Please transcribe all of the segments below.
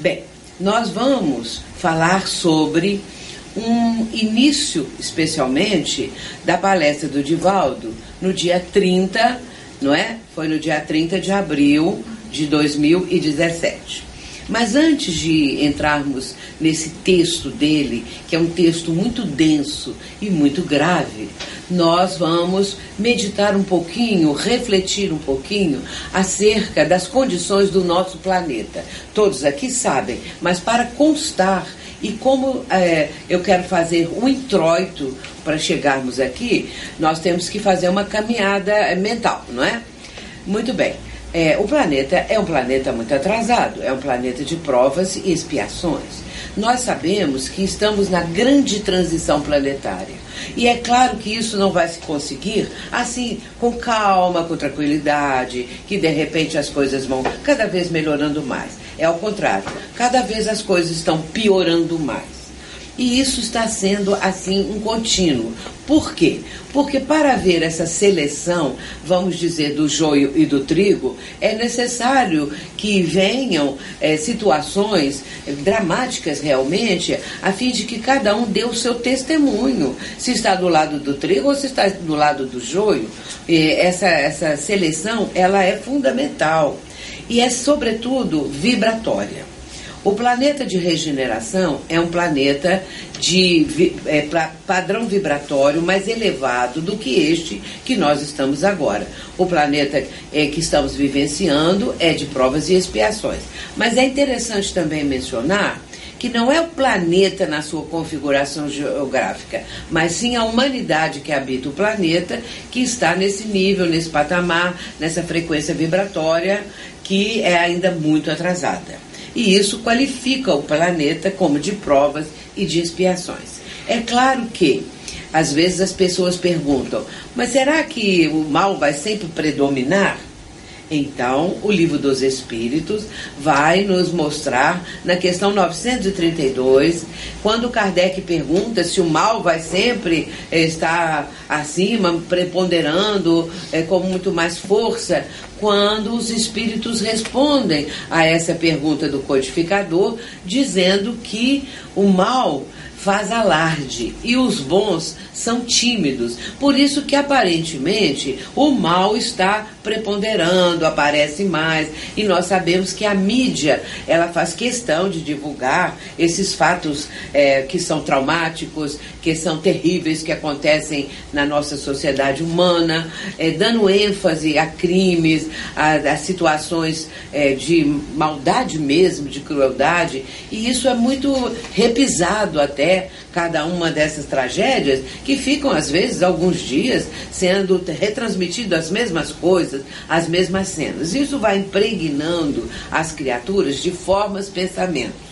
Bem, nós vamos falar sobre um início, especialmente, da palestra do Divaldo no dia 30, não é? Foi no dia 30 de abril de 2017. Mas antes de entrarmos nesse texto dele, que é um texto muito denso e muito grave, nós vamos meditar um pouquinho, refletir um pouquinho acerca das condições do nosso planeta. Todos aqui sabem, mas para constar e como é, eu quero fazer um introito para chegarmos aqui, nós temos que fazer uma caminhada mental, não é? Muito bem. É, o planeta é um planeta muito atrasado, é um planeta de provas e expiações. Nós sabemos que estamos na grande transição planetária. E é claro que isso não vai se conseguir assim, com calma, com tranquilidade, que de repente as coisas vão cada vez melhorando mais. É ao contrário, cada vez as coisas estão piorando mais. E isso está sendo assim um contínuo. Por quê? Porque para haver essa seleção, vamos dizer, do joio e do trigo, é necessário que venham é, situações dramáticas realmente, a fim de que cada um dê o seu testemunho. Se está do lado do trigo ou se está do lado do joio. E essa, essa seleção ela é fundamental e é, sobretudo, vibratória. O planeta de regeneração é um planeta de é, padrão vibratório mais elevado do que este que nós estamos agora. O planeta é, que estamos vivenciando é de provas e expiações. Mas é interessante também mencionar que não é o planeta na sua configuração geográfica, mas sim a humanidade que habita o planeta que está nesse nível, nesse patamar, nessa frequência vibratória que é ainda muito atrasada e isso qualifica o planeta como de provas e de expiações. É claro que às vezes as pessoas perguntam, mas será que o mal vai sempre predominar? Então, o livro dos Espíritos vai nos mostrar, na questão 932, quando Kardec pergunta se o mal vai sempre eh, estar acima, preponderando é, com muito mais força, quando os espíritos respondem a essa pergunta do codificador, dizendo que o mal faz alarde e os bons são tímidos. Por isso que aparentemente o mal está preponderando, aparece mais, e nós sabemos que a mídia ela faz questão de divulgar esses fatos é, que são traumáticos, que são terríveis, que acontecem na nossa sociedade humana, é, dando ênfase a crimes, a, a situações é, de maldade mesmo, de crueldade, e isso é muito repisado até cada uma dessas tragédias que ficam às vezes alguns dias sendo retransmitidas as mesmas coisas, as mesmas cenas. Isso vai impregnando as criaturas de formas, pensamentos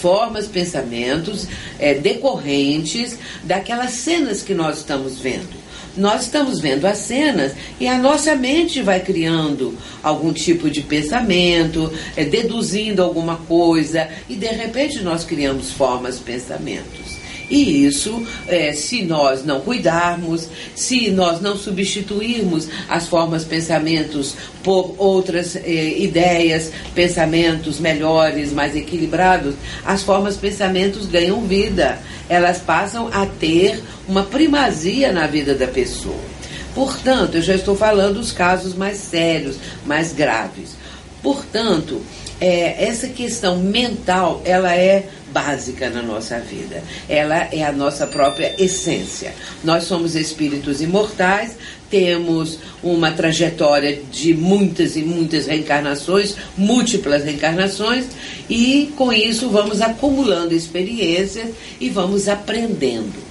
formas, pensamentos é, decorrentes daquelas cenas que nós estamos vendo. Nós estamos vendo as cenas e a nossa mente vai criando algum tipo de pensamento, é, deduzindo alguma coisa, e de repente nós criamos formas, pensamentos. E isso, é, se nós não cuidarmos, se nós não substituirmos as formas pensamentos por outras é, ideias, pensamentos melhores, mais equilibrados, as formas pensamentos ganham vida. Elas passam a ter uma primazia na vida da pessoa. Portanto, eu já estou falando dos casos mais sérios, mais graves. Portanto, é, essa questão mental, ela é básica na nossa vida. Ela é a nossa própria essência. Nós somos espíritos imortais, temos uma trajetória de muitas e muitas reencarnações, múltiplas reencarnações, e com isso vamos acumulando experiências e vamos aprendendo.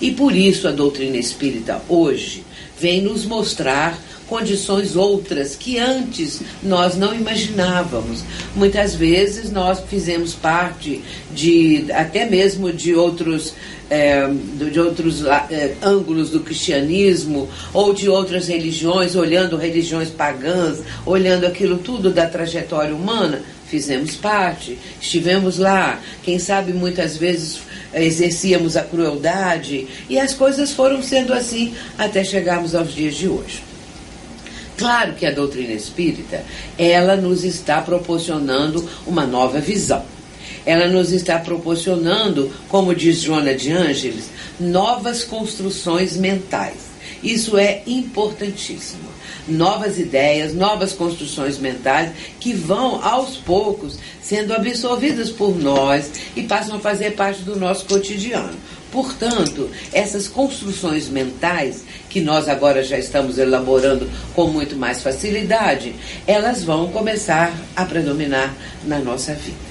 E por isso a doutrina espírita hoje vem nos mostrar condições outras que antes nós não imaginávamos. Muitas vezes nós fizemos parte de até mesmo de outros é, de outros é, ângulos do cristianismo ou de outras religiões, olhando religiões pagãs, olhando aquilo tudo da trajetória humana, fizemos parte, estivemos lá, quem sabe muitas vezes exercíamos a crueldade e as coisas foram sendo assim até chegarmos aos dias de hoje. Claro que a doutrina espírita, ela nos está proporcionando uma nova visão. ela nos está proporcionando, como diz Joana de Ângeles, novas construções mentais. Isso é importantíssimo. Novas ideias, novas construções mentais que vão aos poucos sendo absorvidas por nós e passam a fazer parte do nosso cotidiano. Portanto, essas construções mentais, que nós agora já estamos elaborando com muito mais facilidade, elas vão começar a predominar na nossa vida.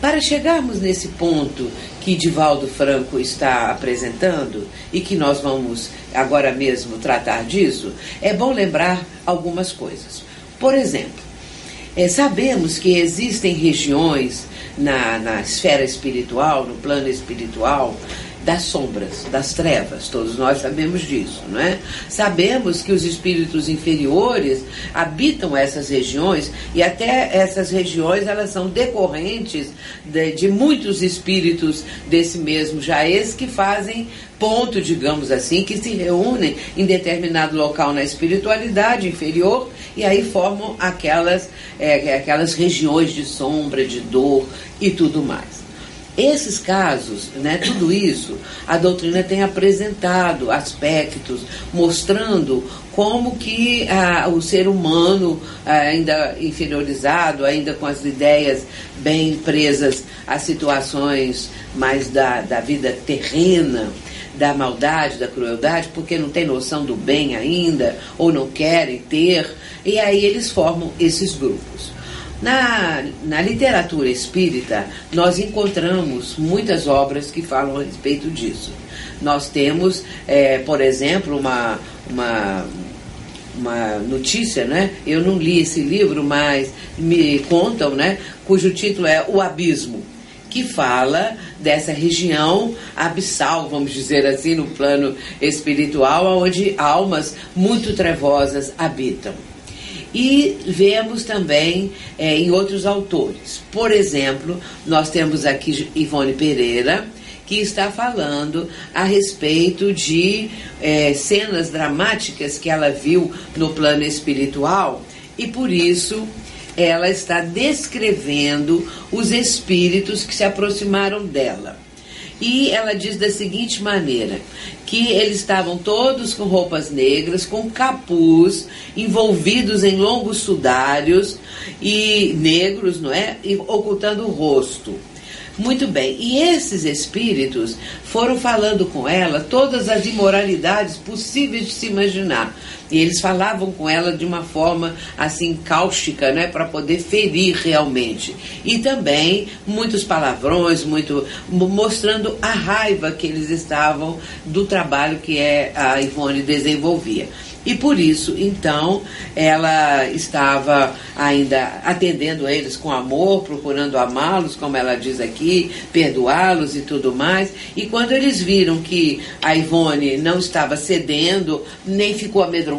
Para chegarmos nesse ponto que Divaldo Franco está apresentando e que nós vamos agora mesmo tratar disso, é bom lembrar algumas coisas. Por exemplo, é, sabemos que existem regiões na, na esfera espiritual, no plano espiritual, das sombras, das trevas, todos nós sabemos disso, não é? Sabemos que os espíritos inferiores habitam essas regiões e até essas regiões elas são decorrentes de, de muitos espíritos desse mesmo jaez que fazem ponto, digamos assim, que se reúnem em determinado local na espiritualidade inferior e aí formam aquelas, é, aquelas regiões de sombra, de dor e tudo mais. Esses casos, né, tudo isso, a doutrina tem apresentado aspectos mostrando como que ah, o ser humano, ah, ainda inferiorizado, ainda com as ideias bem presas às situações mais da, da vida terrena, da maldade, da crueldade, porque não tem noção do bem ainda, ou não querem ter, e aí eles formam esses grupos. Na, na literatura espírita, nós encontramos muitas obras que falam a respeito disso. Nós temos, é, por exemplo, uma, uma, uma notícia, né? Eu não li esse livro, mas me contam, né? Cujo título é O Abismo, que fala dessa região abissal, vamos dizer assim, no plano espiritual, onde almas muito trevosas habitam. E vemos também é, em outros autores. Por exemplo, nós temos aqui Ivone Pereira, que está falando a respeito de é, cenas dramáticas que ela viu no plano espiritual e por isso ela está descrevendo os espíritos que se aproximaram dela. E ela diz da seguinte maneira: que eles estavam todos com roupas negras, com capuz, envolvidos em longos sudários e negros, não é? E ocultando o rosto. Muito bem, e esses espíritos foram falando com ela todas as imoralidades possíveis de se imaginar. E eles falavam com ela de uma forma assim cáustica, né, para poder ferir realmente. E também muitos palavrões, muito mostrando a raiva que eles estavam do trabalho que é a Ivone desenvolvia. E por isso, então, ela estava ainda atendendo eles com amor, procurando amá-los, como ela diz aqui, perdoá-los e tudo mais. E quando eles viram que a Ivone não estava cedendo, nem ficou amedrontada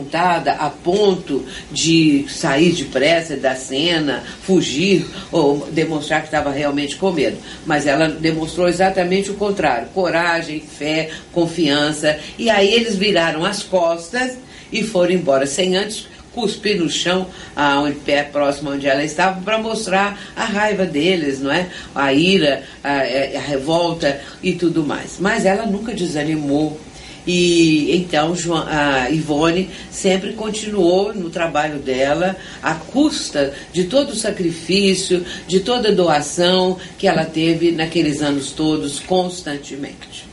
a ponto de sair depressa da cena, fugir ou demonstrar que estava realmente com medo. Mas ela demonstrou exatamente o contrário: coragem, fé, confiança. E aí eles viraram as costas e foram embora, sem antes cuspir no chão, aonde, pé próximo onde ela estava, para mostrar a raiva deles, não é? A ira, a, a, revolta e tudo mais. Mas ela nunca desanimou. E então a Ivone sempre continuou no trabalho dela, à custa de todo o sacrifício, de toda a doação que ela teve naqueles anos todos, constantemente.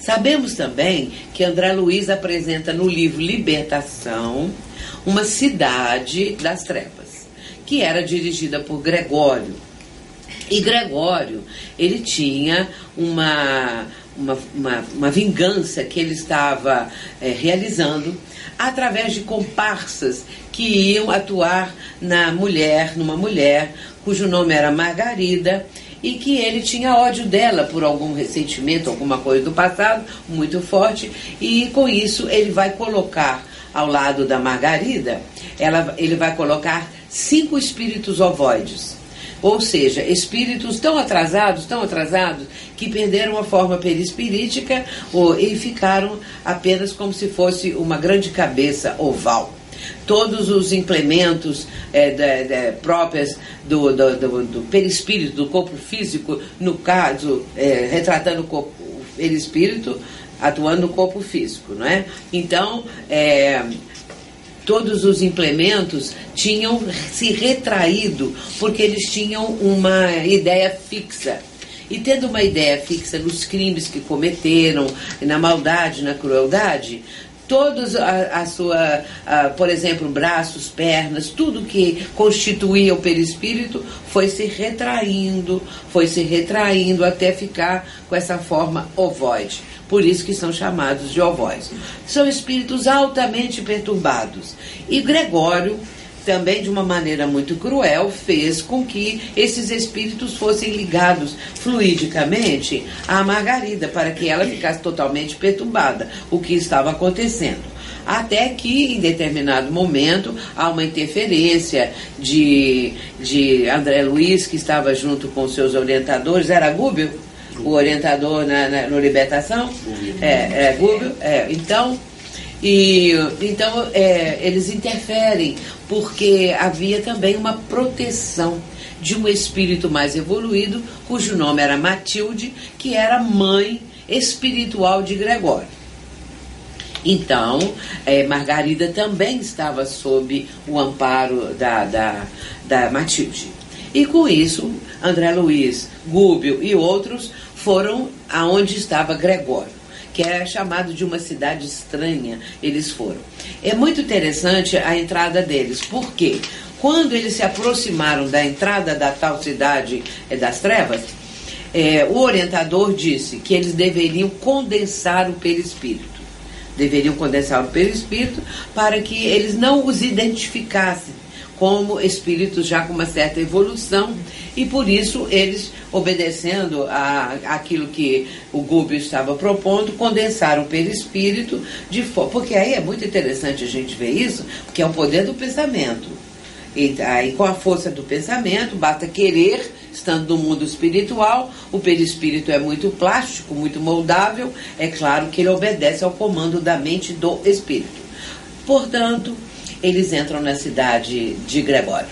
Sabemos também que André Luiz apresenta no livro Libertação uma cidade das trevas, que era dirigida por Gregório. E Gregório, ele tinha uma, uma, uma, uma vingança que ele estava é, realizando através de comparsas que iam atuar na mulher, numa mulher cujo nome era Margarida e que ele tinha ódio dela por algum ressentimento, alguma coisa do passado muito forte, e com isso ele vai colocar ao lado da Margarida, ela, ele vai colocar cinco espíritos ovoides. Ou seja, espíritos tão atrasados, tão atrasados, que perderam a forma perispirítica ou, e ficaram apenas como se fosse uma grande cabeça oval. todos os implementos é, próprios do, do, do, do, perispírito, do corpo físico, no caso, é, retratando o, corpo, o perispírito, atuando no corpo físico, não é? Então, é, todos os implementos tinham se retraído porque eles tinham uma ideia fixa. E tendo uma ideia fixa nos crimes que cometeram, na maldade, na crueldade, todos a, a sua, a, por exemplo, braços, pernas, tudo que constituía o perispírito foi se retraindo, foi se retraindo até ficar com essa forma ovoide. Por isso que são chamados de ovóis. São espíritos altamente perturbados. E Gregório também de uma maneira muito cruel, fez com que esses espíritos fossem ligados fluidicamente à Margarida, para que ela ficasse totalmente perturbada, o que estava acontecendo. Até que, em determinado momento, há uma interferência de, de André Luiz, que estava junto com seus orientadores, era Gúbio? O orientador na, na, no Libertação? É, é Gúbio. É, então, e, então é, eles interferem, porque havia também uma proteção de um espírito mais evoluído, cujo nome era Matilde, que era mãe espiritual de Gregório. Então, é, Margarida também estava sob o amparo da, da, da Matilde. E com isso, André Luiz, Gúbio e outros foram aonde estava Gregório que é chamado de uma cidade estranha, eles foram. É muito interessante a entrada deles, porque quando eles se aproximaram da entrada da tal cidade é, das trevas, é, o orientador disse que eles deveriam condensar o perispírito. Deveriam condensar o perispírito para que eles não os identificassem como espíritos já com uma certa evolução e por isso eles, obedecendo a, aquilo que o Gúbio estava propondo, condensaram o perispírito de. Porque aí é muito interessante a gente ver isso, porque é o poder do pensamento. E aí, com a força do pensamento, basta querer, estando no mundo espiritual, o perispírito é muito plástico, muito moldável, é claro que ele obedece ao comando da mente do espírito. Portanto, eles entram na cidade de Gregório.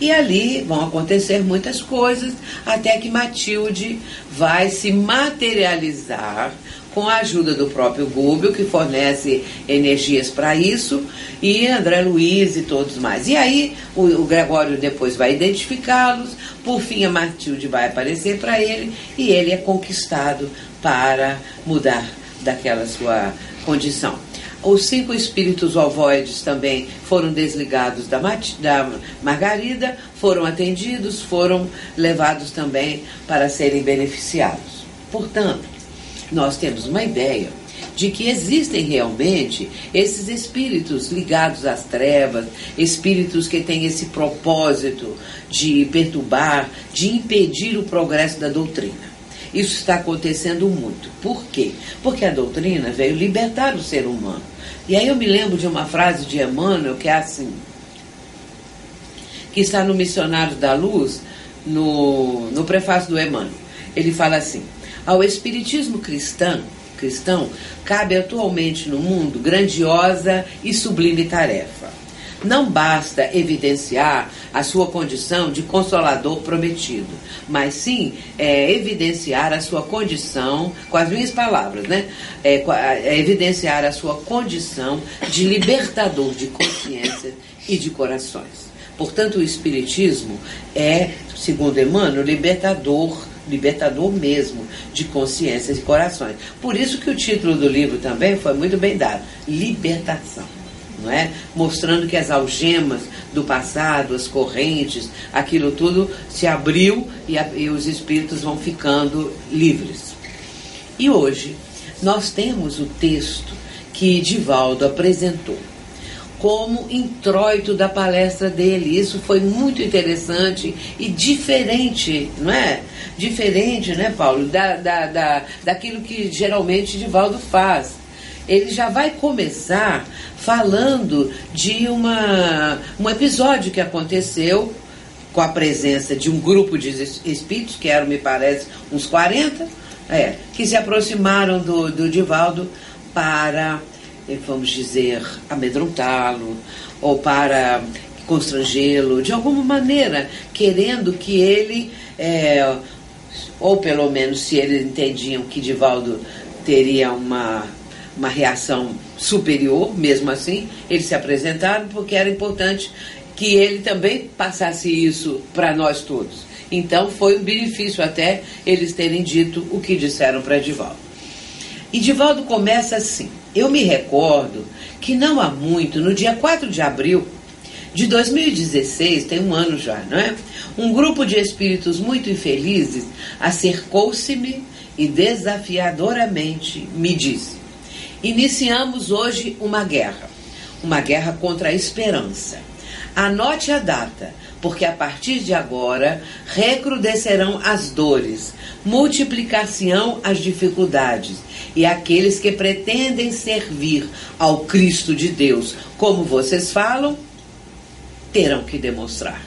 E ali vão acontecer muitas coisas, até que Matilde vai se materializar com a ajuda do próprio Gúbio, que fornece energias para isso, e André Luiz e todos mais. E aí o, o Gregório depois vai identificá-los, por fim a Matilde vai aparecer para ele, e ele é conquistado para mudar daquela sua condição. Os cinco espíritos ovoides também foram desligados da, da Margarida, foram atendidos, foram levados também para serem beneficiados. Portanto, nós temos uma ideia de que existem realmente esses espíritos ligados às trevas, espíritos que têm esse propósito de perturbar, de impedir o progresso da doutrina. Isso está acontecendo muito. Por quê? Porque a doutrina veio libertar o ser humano. E aí eu me lembro de uma frase de Emmanuel que é assim, que está no Missionário da Luz, no, no prefácio do Emmanuel. Ele fala assim: ao Espiritismo cristão, cristão cabe atualmente no mundo grandiosa e sublime tarefa não basta evidenciar a sua condição de consolador prometido, mas sim é, evidenciar a sua condição, com as minhas palavras, né? É, é, evidenciar a sua condição de libertador de consciência e de corações. Portanto, o Espiritismo é, segundo Emmanuel, libertador libertador mesmo de consciências e corações. Por isso que o título do livro também foi muito bem dado, Libertação não é? Mostrando que as algemas do passado, as correntes, aquilo tudo se abriu e, a, e os espíritos vão ficando livres. E hoje nós temos o texto que Divaldo apresentou como introito da palestra dele. Isso foi muito interessante e diferente, não é? Diferente, né, Paulo, da, da, da, daquilo que geralmente Divaldo faz ele já vai começar falando de uma, um episódio que aconteceu com a presença de um grupo de espíritos, que eram, me parece, uns 40, é, que se aproximaram do, do Divaldo para vamos dizer, amedrontá-lo ou para constrangê-lo de alguma maneira, querendo que ele, é, ou pelo menos se eles entendiam que Divaldo teria uma, uma reação superior, mesmo assim, eles se apresentaram porque era importante que ele também passasse isso para nós todos. Então foi um benefício até eles terem dito o que disseram para Divaldo. E Divaldo começa assim. Eu me recordo que não há muito, no dia 4 de abril de 2016, tem um ano já, não é? Um grupo de espíritos muito infelizes acercou-se-me e desafiadoramente me disse: Iniciamos hoje uma guerra, uma guerra contra a esperança. Anote a data, porque a partir de agora recrudescerão as dores, multiplicar-se-ão as dificuldades, e aqueles que pretendem servir ao Cristo de Deus, como vocês falam, terão que demonstrar.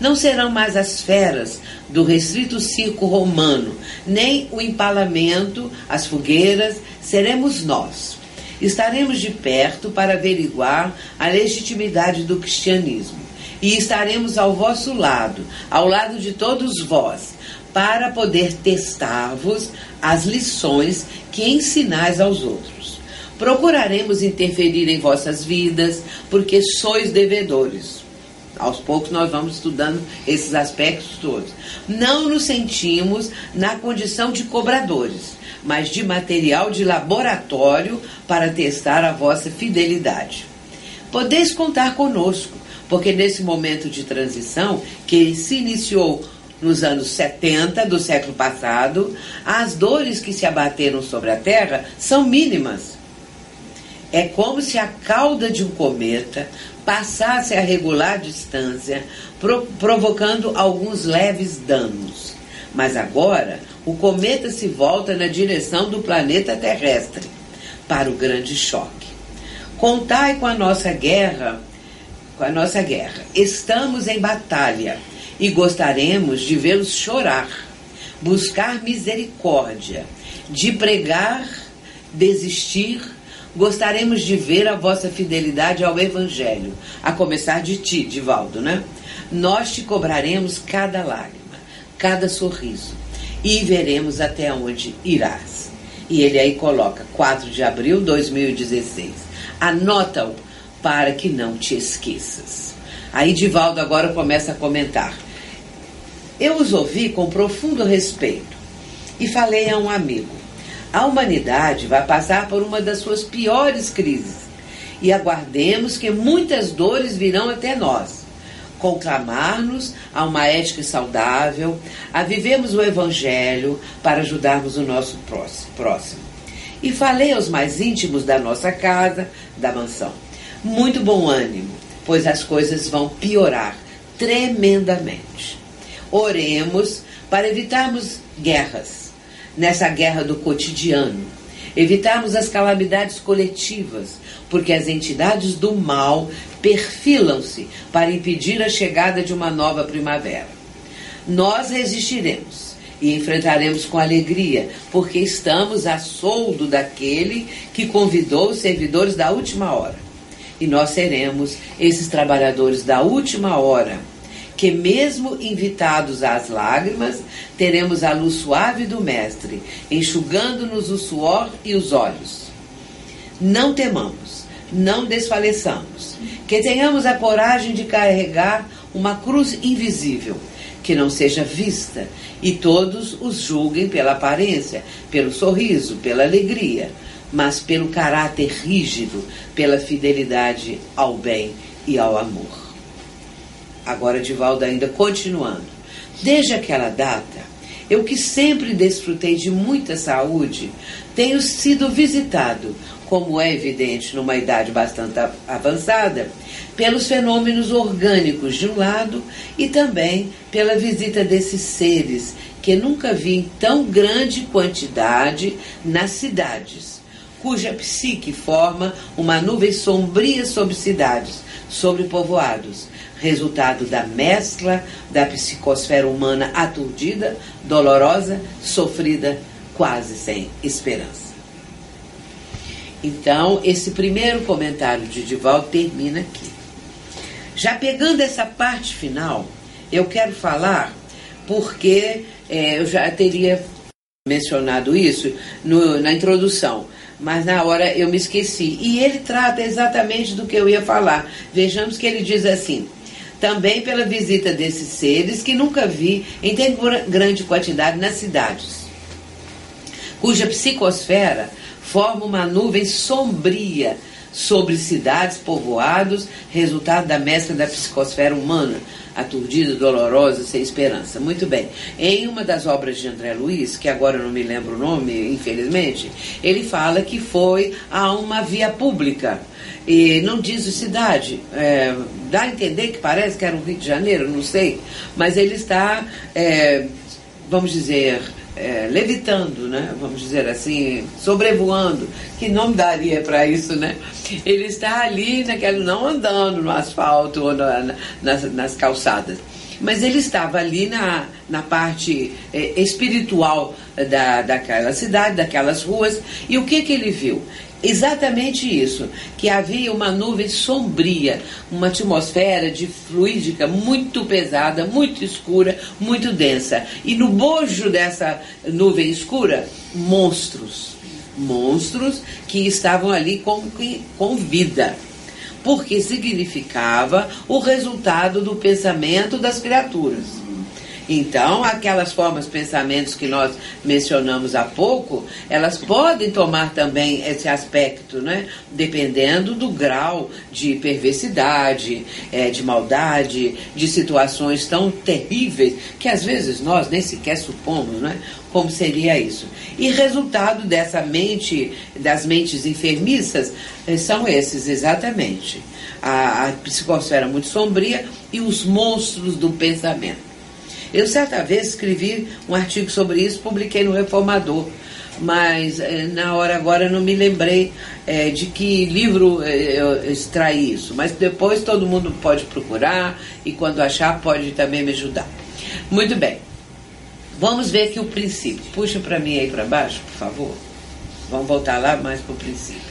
Não serão mais as feras do restrito circo romano, nem o empalamento, as fogueiras, seremos nós. Estaremos de perto para averiguar a legitimidade do cristianismo. E estaremos ao vosso lado, ao lado de todos vós, para poder testar-vos as lições que ensinais aos outros. Procuraremos interferir em vossas vidas, porque sois devedores. Aos poucos nós vamos estudando esses aspectos todos. Não nos sentimos na condição de cobradores, mas de material de laboratório para testar a vossa fidelidade. Podeis contar conosco, porque nesse momento de transição que se iniciou nos anos 70 do século passado, as dores que se abateram sobre a Terra são mínimas. É como se a cauda de um cometa passasse a regular distância, pro provocando alguns leves danos. Mas agora o cometa se volta na direção do planeta terrestre para o grande choque. Contai com a nossa guerra, com a nossa guerra. Estamos em batalha e gostaremos de vê-los chorar, buscar misericórdia, de pregar, desistir. Gostaremos de ver a vossa fidelidade ao Evangelho, a começar de ti, Divaldo, né? Nós te cobraremos cada lágrima, cada sorriso, e veremos até onde irás. E ele aí coloca 4 de abril de 2016. Anota-o para que não te esqueças. Aí Divaldo agora começa a comentar. Eu os ouvi com profundo respeito e falei a um amigo: a humanidade vai passar por uma das suas piores crises e aguardemos que muitas dores virão até nós. Conclamar-nos a uma ética saudável, a vivermos o Evangelho para ajudarmos o nosso próximo. E falei aos mais íntimos da nossa casa, da mansão: muito bom ânimo, pois as coisas vão piorar tremendamente. Oremos para evitarmos guerras, nessa guerra do cotidiano, evitarmos as calamidades coletivas, porque as entidades do mal perfilam-se para impedir a chegada de uma nova primavera. Nós resistiremos e enfrentaremos com alegria, porque estamos a soldo daquele que convidou os servidores da última hora. E nós seremos esses trabalhadores da última hora que, mesmo invitados às lágrimas, teremos a luz suave do Mestre, enxugando-nos o suor e os olhos. Não temamos, não desfaleçamos, que tenhamos a coragem de carregar uma cruz invisível, que não seja vista, e todos os julguem pela aparência, pelo sorriso, pela alegria, mas pelo caráter rígido, pela fidelidade ao bem e ao amor. Agora, Divaldo, ainda continuando. Desde aquela data, eu que sempre desfrutei de muita saúde, tenho sido visitado, como é evidente numa idade bastante avançada, pelos fenômenos orgânicos de um lado e também pela visita desses seres que nunca vi em tão grande quantidade nas cidades, cuja psique forma uma nuvem sombria sobre cidades, sobre povoados, resultado da mescla da psicosfera humana aturdida, dolorosa, sofrida, quase sem esperança. Então, esse primeiro comentário de Divaldo termina aqui. Já pegando essa parte final, eu quero falar porque é, eu já teria mencionado isso no, na introdução, mas na hora eu me esqueci. E ele trata exatamente do que eu ia falar. Vejamos que ele diz assim: também pela visita desses seres que nunca vi em tão grande quantidade nas cidades, cuja psicosfera forma uma nuvem sombria sobre cidades, povoados, resultado da mescla da psicosfera humana, aturdida, dolorosa, sem esperança. Muito bem. Em uma das obras de André Luiz, que agora eu não me lembro o nome, infelizmente, ele fala que foi a uma via pública. E não diz cidade. É, dá a entender que parece que era o Rio de Janeiro, não sei. Mas ele está, é, vamos dizer, é, levitando, né? vamos dizer assim, sobrevoando, que não daria para isso, né? Ele está ali, naquele, não andando no asfalto ou na, nas, nas calçadas, mas ele estava ali na, na parte é, espiritual da, daquela cidade, daquelas ruas, e o que, que ele viu? Exatamente isso, que havia uma nuvem sombria, uma atmosfera de fluídica muito pesada, muito escura, muito densa. E no bojo dessa nuvem escura, monstros. Monstros que estavam ali com, com vida. Porque significava o resultado do pensamento das criaturas. Então, aquelas formas, pensamentos que nós mencionamos há pouco, elas podem tomar também esse aspecto, né? dependendo do grau de perversidade, é, de maldade, de situações tão terríveis que às vezes nós nem sequer supomos, né? como seria isso. E resultado dessa mente, das mentes enfermiças, eh, são esses exatamente. A, a psicosfera muito sombria e os monstros do pensamento. Eu certa vez escrevi um artigo sobre isso, publiquei no Reformador, mas eh, na hora agora não me lembrei é, de que livro eh, eu extraí isso. Mas depois todo mundo pode procurar e quando achar pode também me ajudar. Muito bem. Vamos ver aqui o princípio. Puxa para mim aí para baixo, por favor. Vamos voltar lá mais para o princípio.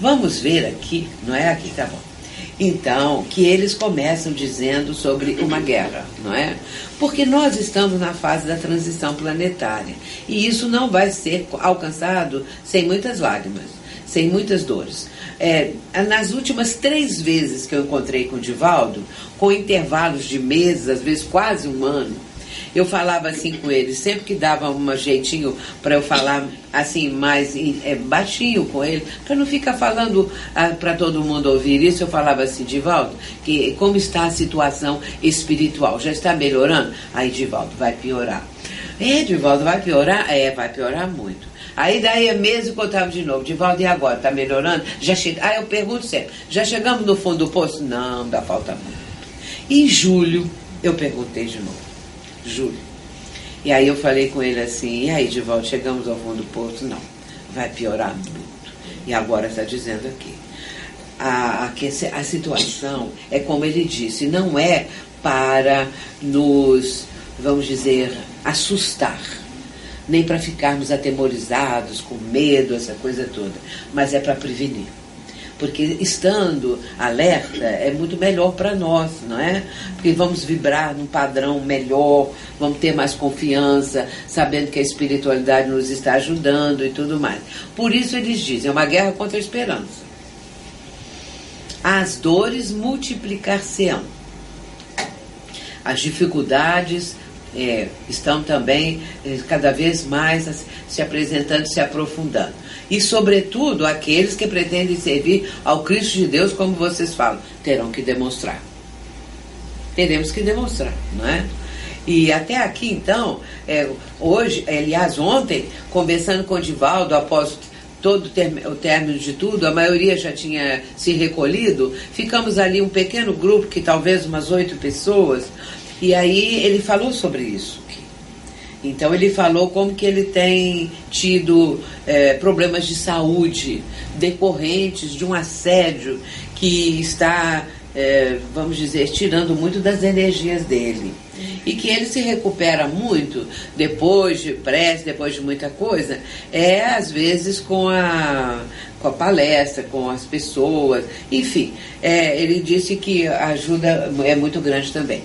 Vamos ver aqui, não é aqui, tá bom. Então, que eles começam dizendo sobre uma guerra, não é? Porque nós estamos na fase da transição planetária e isso não vai ser alcançado sem muitas lágrimas, sem muitas dores. É, nas últimas três vezes que eu encontrei com o Divaldo, com intervalos de meses, às vezes quase um ano, eu falava assim com ele, sempre que dava um jeitinho para eu falar assim mais é, baixinho com ele, para não ficar falando ah, para todo mundo ouvir isso, eu falava assim, Divaldo, que como está a situação espiritual? Já está melhorando? Aí, Divaldo, vai piorar. É, Divaldo, vai piorar? É, vai piorar muito. Aí daí é mesmo que eu estava de novo, Divaldo, e agora? Está melhorando? Já chega... Aí eu pergunto sempre, já chegamos no fundo do poço? Não, dá falta muito. Em julho, eu perguntei de novo julho. E aí eu falei com ele assim, e aí, Divaldo, chegamos ao fundo do poço? Não, vai piorar muito. E agora está dizendo aqui. A, a, a situação é como ele disse, não é para nos, vamos dizer, assustar, nem para ficarmos atemorizados, com medo, essa coisa toda, mas é para prevenir porque estando alerta é muito melhor para nós, não é? Porque vamos vibrar num padrão melhor, vamos ter mais confiança, sabendo que a espiritualidade nos está ajudando e tudo mais. Por isso eles dizem, é uma guerra contra a esperança. As dores multiplicar-se-ão. As dificuldades é, estão também é, cada vez mais se apresentando, se aprofundando. E, sobretudo, aqueles que pretendem servir ao Cristo de Deus, como vocês falam, terão que demonstrar. Teremos que demonstrar, não é? E até aqui, então, é, hoje, aliás, ontem, conversando com o Divaldo, após todo o término de tudo, a maioria já tinha se recolhido, ficamos ali um pequeno grupo, que talvez umas oito pessoas, e aí ele falou sobre isso. Então ele falou como que ele tem tido é, problemas de saúde decorrentes de um assédio que está é, vamos dizer, tirando muito das energias dele. E que ele se recupera muito depois de prece, depois de muita coisa, é às vezes com a, com a palestra, com as pessoas, enfim. É, ele disse que a ajuda é muito grande também.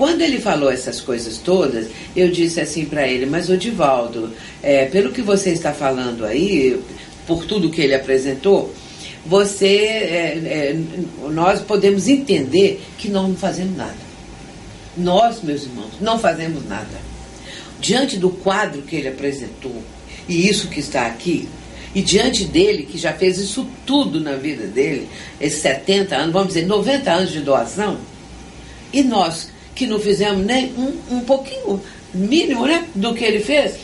Quando ele falou essas coisas todas, eu disse assim para ele, mas o Divaldo, é, pelo que você está falando aí, por tudo que ele apresentou, você, é, é, nós podemos entender que não fazemos nada. Nós, meus irmãos, não fazemos nada. Diante do quadro que ele apresentou, e isso que está aqui, e diante dele, que já fez isso tudo na vida dele, esses 70 anos, vamos dizer, 90 anos de doação, e nós que não fizemos nem um, um pouquinho mínimo né, do que ele fez,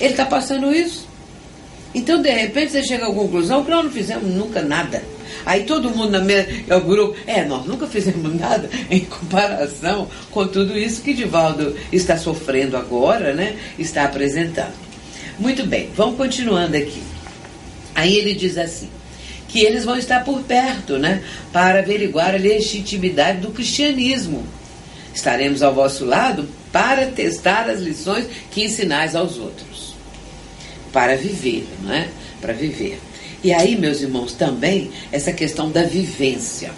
ele está passando isso. Então, de repente, você chega à conclusão que nós não fizemos nunca nada. Aí todo mundo na minha, é o grupo, é, nós nunca fizemos nada em comparação com tudo isso que Divaldo está sofrendo agora, né? Está apresentando. Muito bem, vamos continuando aqui. Aí ele diz assim, que eles vão estar por perto, né? Para averiguar a legitimidade do cristianismo. Estaremos ao vosso lado para testar as lições que ensinais aos outros. Para viver, não é? Para viver. E aí, meus irmãos, também essa questão da vivência.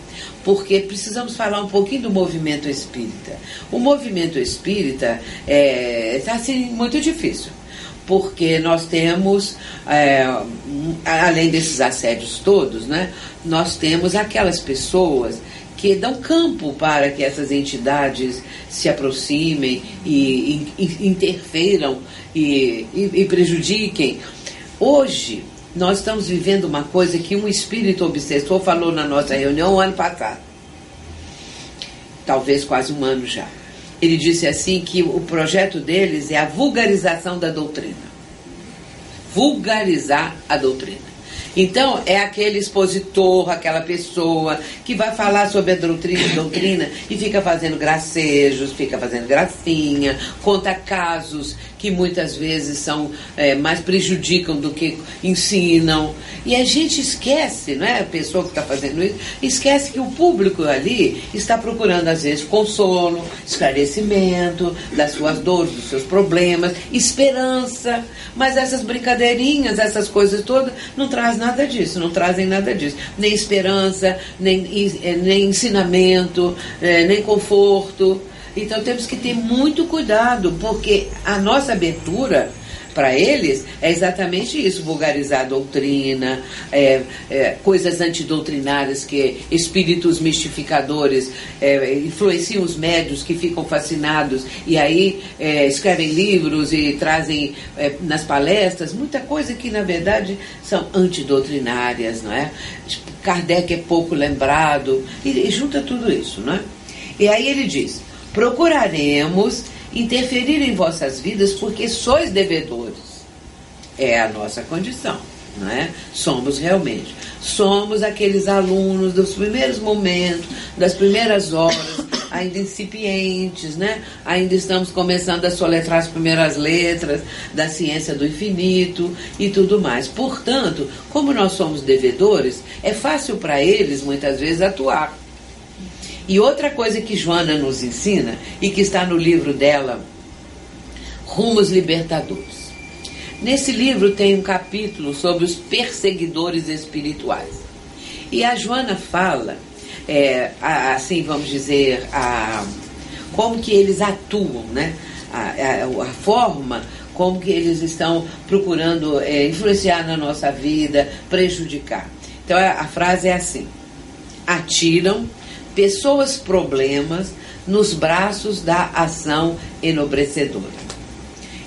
Porque precisamos falar um pouquinho do movimento espírita. O movimento espírita está é, tá, assim, muito difícil porque nós temos, é, além desses assédios todos, né, nós temos aquelas pessoas que dão campo para que essas entidades se aproximem e, e, e interferam e, e prejudiquem. Hoje, nós estamos vivendo uma coisa que um espírito obsessor falou na nossa reunião ano passado. Talvez quase um ano já. Ele disse assim que o projeto deles é a vulgarização da doutrina. Vulgarizar a doutrina. Então, é aquele expositor, aquela pessoa que vai falar sobre a doutrina, doutrina e fica fazendo gracejos, fica fazendo gracinha, conta casos que muitas vezes são é, mais prejudicam do que ensinam. E a gente esquece, não é? A pessoa que está fazendo isso, esquece que o público ali está procurando, às vezes, consolo, esclarecimento das suas dores, dos seus problemas, esperança. Mas essas brincadeirinhas, essas coisas todas, não trazem nada disso, não trazem nada disso. Nem esperança, nem, é, nem ensinamento, é, nem conforto. Então temos que ter muito cuidado, porque a nossa abertura para eles é exatamente isso: vulgarizar a doutrina, é, é, coisas antidoutrinárias que espíritos mistificadores é, influenciam os médios que ficam fascinados e aí é, escrevem livros e trazem é, nas palestras muita coisa que na verdade são antidoutrinárias, não é? Kardec é pouco lembrado e, e junta tudo isso, não é? E aí ele diz procuraremos interferir em vossas vidas porque sois devedores. É a nossa condição, não é? Somos realmente. Somos aqueles alunos dos primeiros momentos, das primeiras horas, ainda incipientes, né? Ainda estamos começando a soletrar as primeiras letras da ciência do infinito e tudo mais. Portanto, como nós somos devedores, é fácil para eles muitas vezes atuar e outra coisa que Joana nos ensina, e que está no livro dela, Rumos Libertadores. Nesse livro tem um capítulo sobre os perseguidores espirituais. E a Joana fala, é, assim vamos dizer, a, como que eles atuam, né? A, a, forma como que eles estão procurando é, influenciar na nossa vida, prejudicar. Então a, a frase é assim: atiram pessoas problemas nos braços da ação enobrecedora.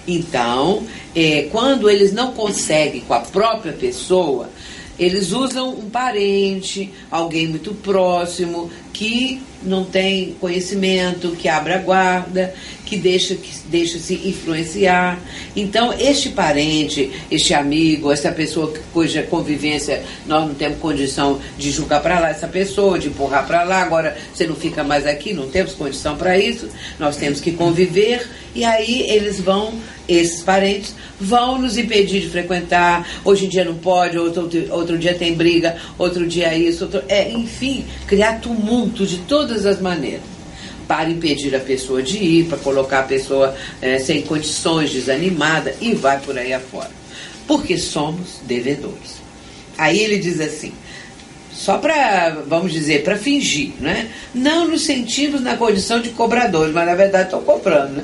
Então, é, quando eles não conseguem com a própria pessoa, eles usam um parente, alguém muito próximo, que não tem conhecimento, que abre a guarda, que deixa, que deixa se influenciar. Então, este parente, este amigo, essa pessoa cuja convivência nós não temos condição de julgar para lá essa pessoa, de empurrar para lá, agora você não fica mais aqui, não temos condição para isso, nós temos que conviver, e aí eles vão esses parentes vão nos impedir de frequentar. Hoje em dia não pode, outro, outro dia tem briga, outro dia isso, outro, é, enfim, criar tumulto de todas as maneiras para impedir a pessoa de ir, para colocar a pessoa é, sem condições, desanimada e vai por aí afora. Porque somos devedores. Aí ele diz assim: só para, vamos dizer, para fingir, né? Não nos sentimos na condição de cobradores, mas na verdade estão cobrando, né?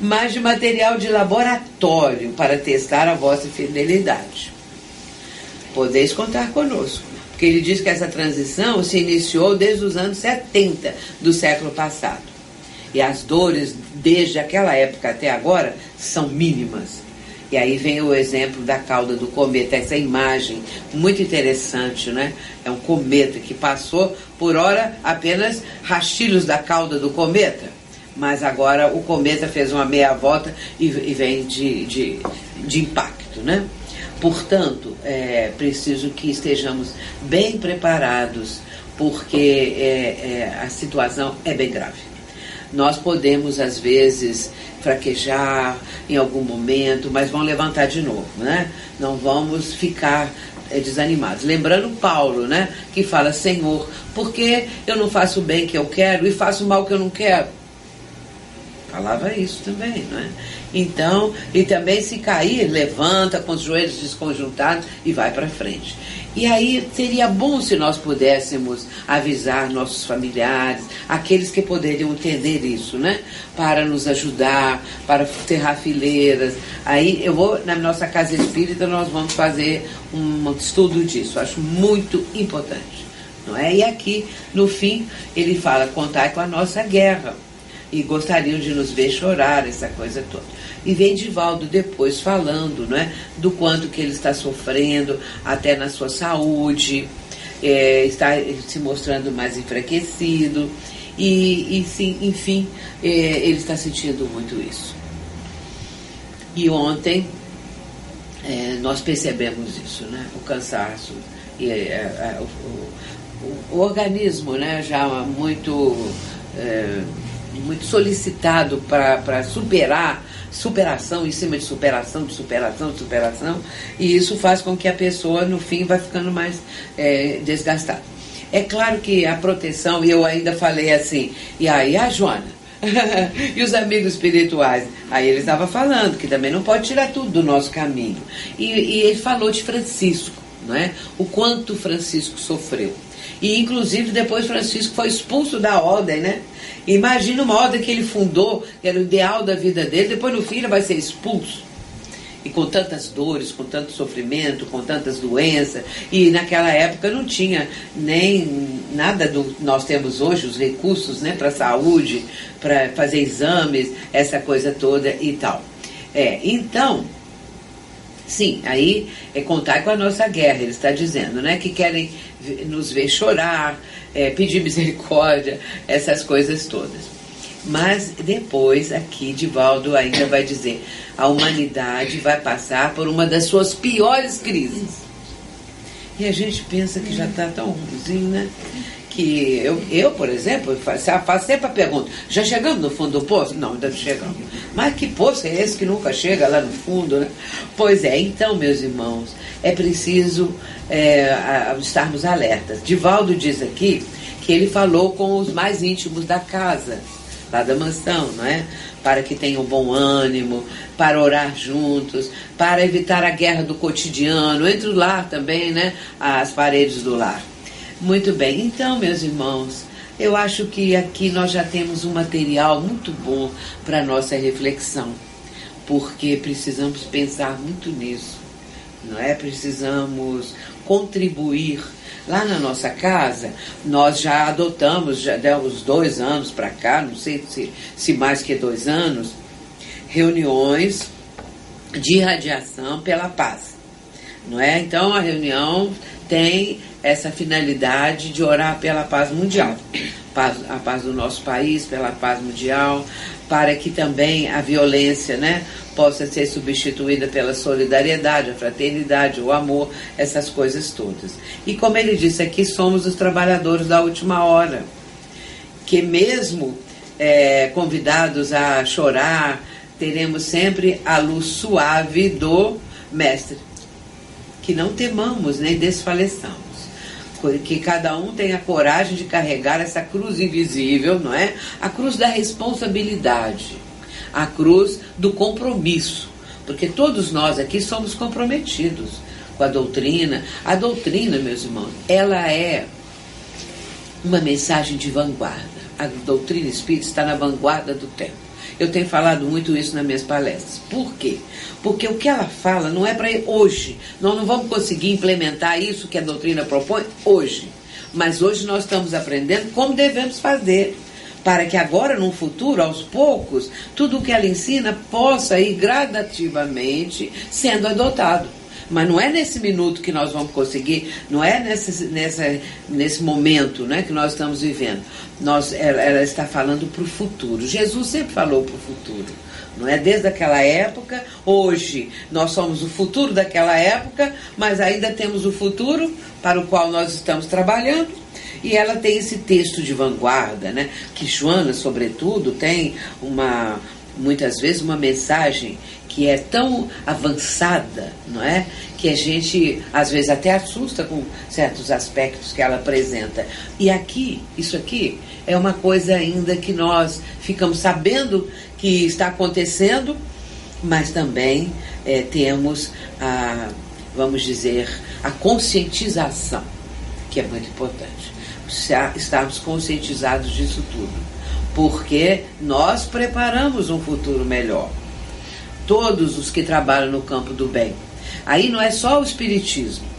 Mas de material de laboratório para testar a vossa fidelidade. Podeis contar conosco, porque ele diz que essa transição se iniciou desde os anos 70 do século passado. E as dores, desde aquela época até agora, são mínimas e aí vem o exemplo da cauda do cometa, essa imagem muito interessante, né? É um cometa que passou, por hora, apenas rastilhos da cauda do cometa. Mas agora o cometa fez uma meia volta e, e vem de, de, de impacto, né? Portanto, é preciso que estejamos bem preparados, porque é, é, a situação é bem grave. Nós podemos, às vezes, fraquejar em algum momento, mas vão levantar de novo, né? Não vamos ficar é, desanimados. Lembrando Paulo, né? Que fala, Senhor, por que eu não faço o bem que eu quero e faço o mal que eu não quero? Falava isso também, não é? Então, e também se cair, levanta com os joelhos desconjuntados e vai para frente. E aí seria bom se nós pudéssemos avisar nossos familiares, aqueles que poderiam entender isso, né? Para nos ajudar, para terrar fileiras. Aí eu vou, na nossa casa espírita, nós vamos fazer um estudo disso. Acho muito importante. Não é? E aqui, no fim, ele fala: contar com a nossa guerra. E gostariam de nos ver chorar, essa coisa toda. E vem Divaldo depois falando né, do quanto que ele está sofrendo, até na sua saúde, é, está se mostrando mais enfraquecido. E, e sim, enfim, é, ele está sentindo muito isso. E ontem é, nós percebemos isso, né? O cansaço e é, é, o, o, o, organismo, né? Já muito muito solicitado para superar superação em cima de superação, de superação, de superação, e isso faz com que a pessoa, no fim, vai ficando mais é, desgastada. É claro que a proteção, e eu ainda falei assim, e aí a Joana? e os amigos espirituais? Aí ele estava falando que também não pode tirar tudo do nosso caminho. E, e ele falou de Francisco, não é? O quanto Francisco sofreu. E inclusive depois Francisco foi expulso da ordem, né? Imagina uma ordem que ele fundou, que era o ideal da vida dele, depois no ele vai ser expulso. E com tantas dores, com tanto sofrimento, com tantas doenças. E naquela época não tinha nem nada do nós temos hoje, os recursos né, para saúde, para fazer exames, essa coisa toda e tal. É, então, sim, aí é contar com a nossa guerra, ele está dizendo, né? Que querem nos ver chorar, é, pedir misericórdia, essas coisas todas. Mas depois, aqui, Divaldo ainda vai dizer: a humanidade vai passar por uma das suas piores crises. E a gente pensa que já está tão ruimzinho, né? Que eu, eu, por exemplo, faço, faço sempre a pergunta: já chegamos no fundo do poço? Não, ainda não chegamos. Mas que poço é esse que nunca chega lá no fundo, né? Pois é, então, meus irmãos, é preciso é, a, estarmos alertas. Divaldo diz aqui que ele falou com os mais íntimos da casa, lá da mansão, não é? Para que tenham bom ânimo, para orar juntos, para evitar a guerra do cotidiano, entre o lar também, né? As paredes do lar. Muito bem, então, meus irmãos, eu acho que aqui nós já temos um material muito bom para nossa reflexão, porque precisamos pensar muito nisso, não é? Precisamos contribuir. Lá na nossa casa, nós já adotamos, já demos dois anos para cá, não sei se, se mais que dois anos, reuniões de radiação pela paz. Não é? Então a reunião tem essa finalidade de orar pela paz mundial, paz, a paz do nosso país, pela paz mundial, para que também a violência, né, possa ser substituída pela solidariedade, a fraternidade, o amor, essas coisas todas. E como ele disse aqui, somos os trabalhadores da última hora, que mesmo é, convidados a chorar, teremos sempre a luz suave do Mestre. Que não temamos nem desfaleçamos. Que cada um tenha coragem de carregar essa cruz invisível, não é? A cruz da responsabilidade, a cruz do compromisso. Porque todos nós aqui somos comprometidos com a doutrina. A doutrina, meus irmãos, ela é uma mensagem de vanguarda. A doutrina espírita está na vanguarda do tempo. Eu tenho falado muito isso nas minhas palestras. Por quê? Porque o que ela fala não é para hoje. Nós não vamos conseguir implementar isso que a doutrina propõe hoje. Mas hoje nós estamos aprendendo como devemos fazer. Para que agora, no futuro, aos poucos, tudo o que ela ensina possa ir gradativamente sendo adotado. Mas não é nesse minuto que nós vamos conseguir, não é nesse, nessa, nesse momento né, que nós estamos vivendo. Nós, ela, ela está falando para o futuro. Jesus sempre falou para o futuro. Não é desde aquela época, hoje nós somos o futuro daquela época, mas ainda temos o futuro para o qual nós estamos trabalhando. E ela tem esse texto de vanguarda, né? Que Joana, sobretudo, tem uma muitas vezes uma mensagem que é tão avançada, não é? Que a gente às vezes até assusta com certos aspectos que ela apresenta. E aqui, isso aqui é uma coisa ainda que nós ficamos sabendo que está acontecendo, mas também é, temos a, vamos dizer, a conscientização, que é muito importante. Estarmos conscientizados disso tudo, porque nós preparamos um futuro melhor todos os que trabalham no campo do bem. Aí não é só o espiritismo.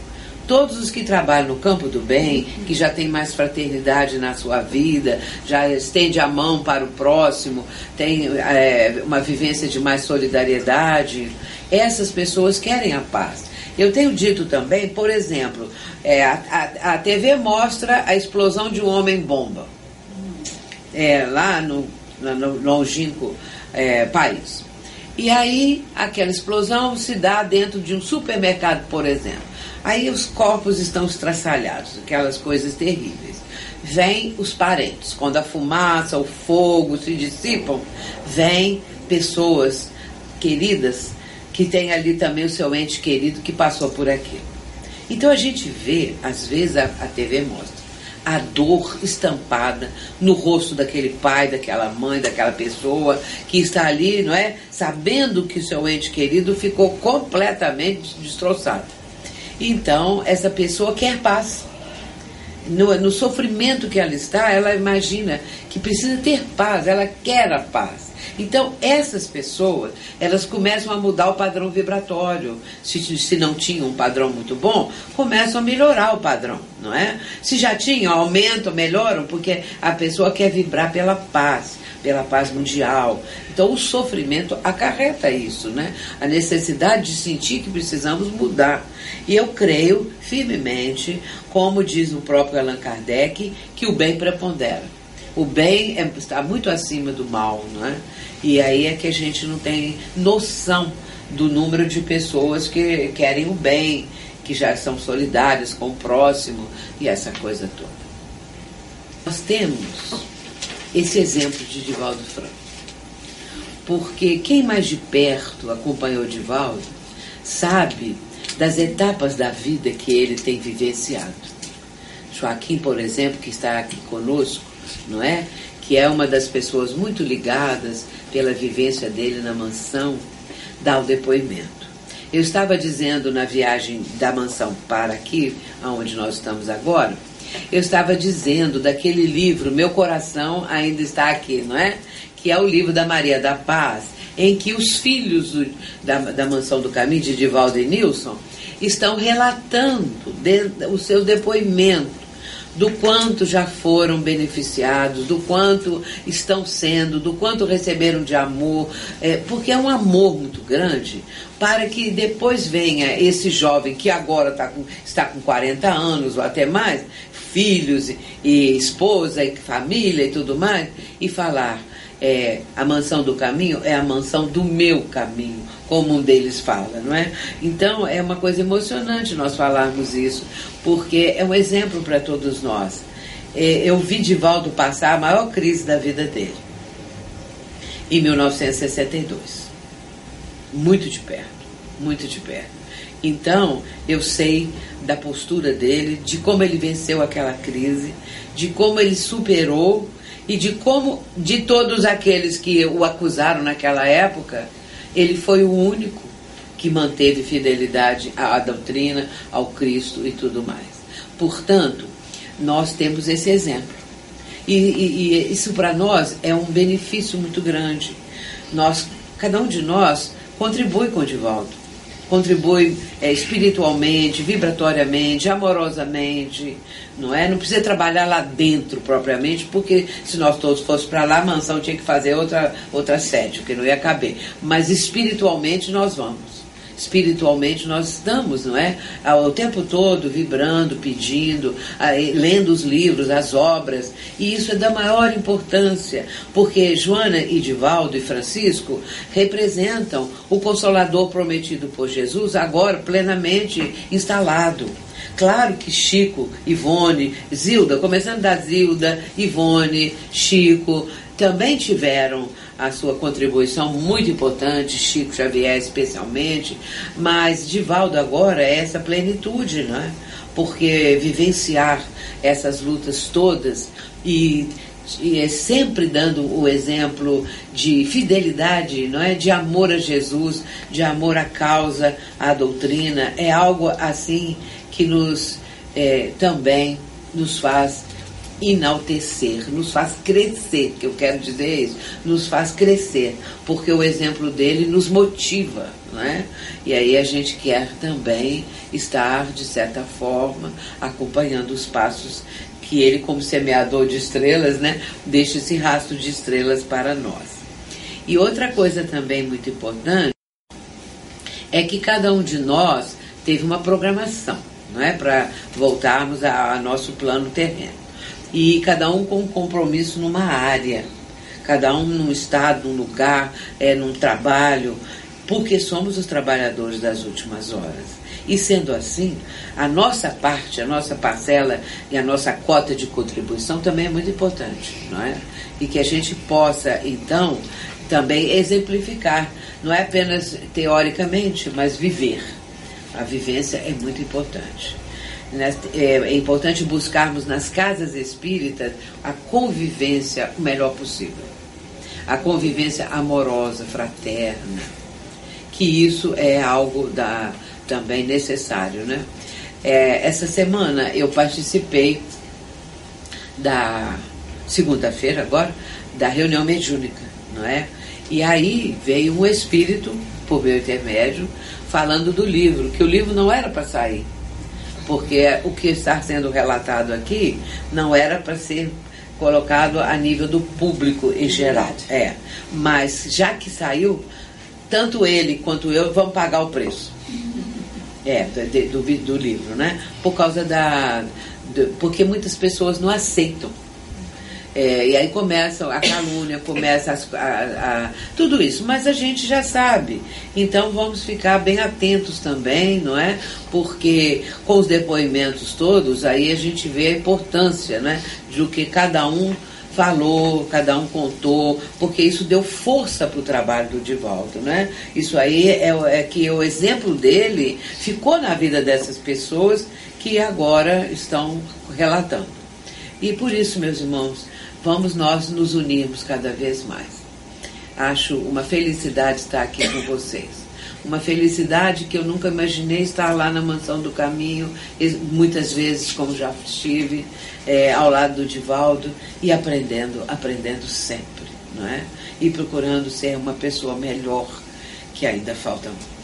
Todos os que trabalham no campo do bem, que já tem mais fraternidade na sua vida, já estende a mão para o próximo, tem é, uma vivência de mais solidariedade, essas pessoas querem a paz. Eu tenho dito também, por exemplo, é, a, a, a, TV mostra a explosão de um homem-bomba é, lá no, no longínquo é, país. E aí aquela explosão se dá dentro de um supermercado, por exemplo. Aí os corpos estão estraçalhados, aquelas coisas terríveis. Vêm os parentes. Quando a fumaça, o fogo se dissipam, vêm pessoas queridas que têm ali também o seu ente querido que passou por aquilo. Então a gente vê, às vezes a, a TV mostra a dor estampada no rosto daquele pai, daquela mãe, daquela pessoa que está ali, não é? Sabendo que seu ente querido ficou completamente destroçado. Então, essa pessoa quer paz. No, no sofrimento que ela está, ela imagina que precisa ter paz, ela quer a paz. Então, essas pessoas, elas começam a mudar o padrão vibratório. Se, se não tinham um padrão muito bom, começam a melhorar o padrão, não é? Se já tinham, aumentam, melhoram, porque a pessoa quer vibrar pela paz, pela paz mundial. Então, o sofrimento acarreta isso, né? A necessidade de sentir que precisamos mudar. E eu creio firmemente, como diz o próprio Allan Kardec, que o bem prepondera. O bem é, está muito acima do mal, não é? E aí é que a gente não tem noção do número de pessoas que querem o bem, que já são solidárias com o próximo e essa coisa toda. Nós temos esse exemplo de Divaldo Franco. Porque quem mais de perto acompanhou Divaldo sabe das etapas da vida que ele tem vivenciado. Joaquim, por exemplo, que está aqui conosco, não é? Que é uma das pessoas muito ligadas pela vivência dele na mansão, dá o depoimento. Eu estava dizendo na viagem da mansão para aqui, aonde nós estamos agora, eu estava dizendo daquele livro, Meu Coração Ainda Está Aqui, não é? Que é o livro da Maria da Paz, em que os filhos do, da, da Mansão do Caminho, de Divaldo e Nilson, estão relatando de, o seu depoimento do quanto já foram beneficiados, do quanto estão sendo, do quanto receberam de amor, é, porque é um amor muito grande para que depois venha esse jovem que agora tá com, está com 40 anos ou até mais, filhos e, e esposa e família e tudo mais, e falar é, a mansão do caminho é a mansão do meu caminho, como um deles fala, não é? Então é uma coisa emocionante nós falarmos isso, porque é um exemplo para todos nós. É, eu vi Divaldo passar a maior crise da vida dele, em 1962. muito de perto, muito de perto. Então, eu sei da postura dele, de como ele venceu aquela crise, de como ele superou e de como, de todos aqueles que o acusaram naquela época, ele foi o único que manteve fidelidade à doutrina, ao Cristo e tudo mais. Portanto, nós temos esse exemplo. E, e, e isso para nós é um benefício muito grande. Nós, cada um de nós contribui com o Divaldo contribui é, espiritualmente, vibratoriamente, amorosamente, não é? Não precisa trabalhar lá dentro propriamente, porque se nós todos fôssemos para lá, a mansão tinha que fazer outra, outra sede, porque não ia caber. Mas espiritualmente nós vamos espiritualmente nós estamos, não é? O tempo todo vibrando, pedindo, lendo os livros, as obras, e isso é da maior importância, porque Joana, Edivaldo e Francisco representam o consolador prometido por Jesus, agora plenamente instalado. Claro que Chico, Ivone, Zilda, começando da Zilda, Ivone, Chico, também tiveram a sua contribuição muito importante, Chico Xavier especialmente, mas Divaldo agora é essa plenitude, não é? Porque vivenciar essas lutas todas e, e é sempre dando o exemplo de fidelidade, não é? De amor a Jesus, de amor à causa, à doutrina, é algo assim que nos é, também nos faz enaltecer, nos faz crescer, que eu quero dizer isso, nos faz crescer, porque o exemplo dele nos motiva, né? E aí a gente quer também estar, de certa forma, acompanhando os passos que ele, como semeador de estrelas, né, deixa esse rastro de estrelas para nós. E outra coisa também muito importante é que cada um de nós teve uma programação, não é, para voltarmos a, a nosso plano terreno e cada um com um compromisso numa área, cada um num estado, num lugar, é, num trabalho, porque somos os trabalhadores das últimas horas. E sendo assim, a nossa parte, a nossa parcela e a nossa cota de contribuição também é muito importante, não é? E que a gente possa, então, também exemplificar, não é apenas teoricamente, mas viver. A vivência é muito importante. Né, é, importante buscarmos nas casas espíritas a convivência o melhor possível. A convivência amorosa, fraterna. Que isso é algo da, também necessário. Né? É, essa semana eu participei da segunda-feira agora, da reunião mediúnica, não é? E aí veio um espírito, por meu intermédio, falando do livro, que o livro não era para sair porque o que está sendo relatado aqui não era para ser colocado a nível do público em geral. É. Mas já que saiu, tanto ele quanto eu vão pagar o preço. É, do, do, do livro, né? Por causa da. Do, porque muitas pessoas não aceitam é, e aí começa a calúnia, começa a, a, a, tudo isso. Mas a gente já sabe. Então vamos ficar bem atentos também, não é? Porque com os depoimentos todos, aí a gente vê a importância né, do que cada um falou, cada um contou, porque isso deu força para o trabalho do Divaldo, né? Isso aí é, é, que o exemplo dele ficou na vida dessas pessoas que agora estão relatando. E por isso, meus irmãos, vamos nós nos unirmos cada vez mais. Acho uma felicidade estar aqui com vocês. Uma felicidade que eu nunca imaginei estar lá na Mansão do Caminho, muitas vezes, como já estive, é, ao lado do Divaldo, e aprendendo, aprendendo sempre, não é? E procurando ser uma pessoa melhor, que ainda falta muito.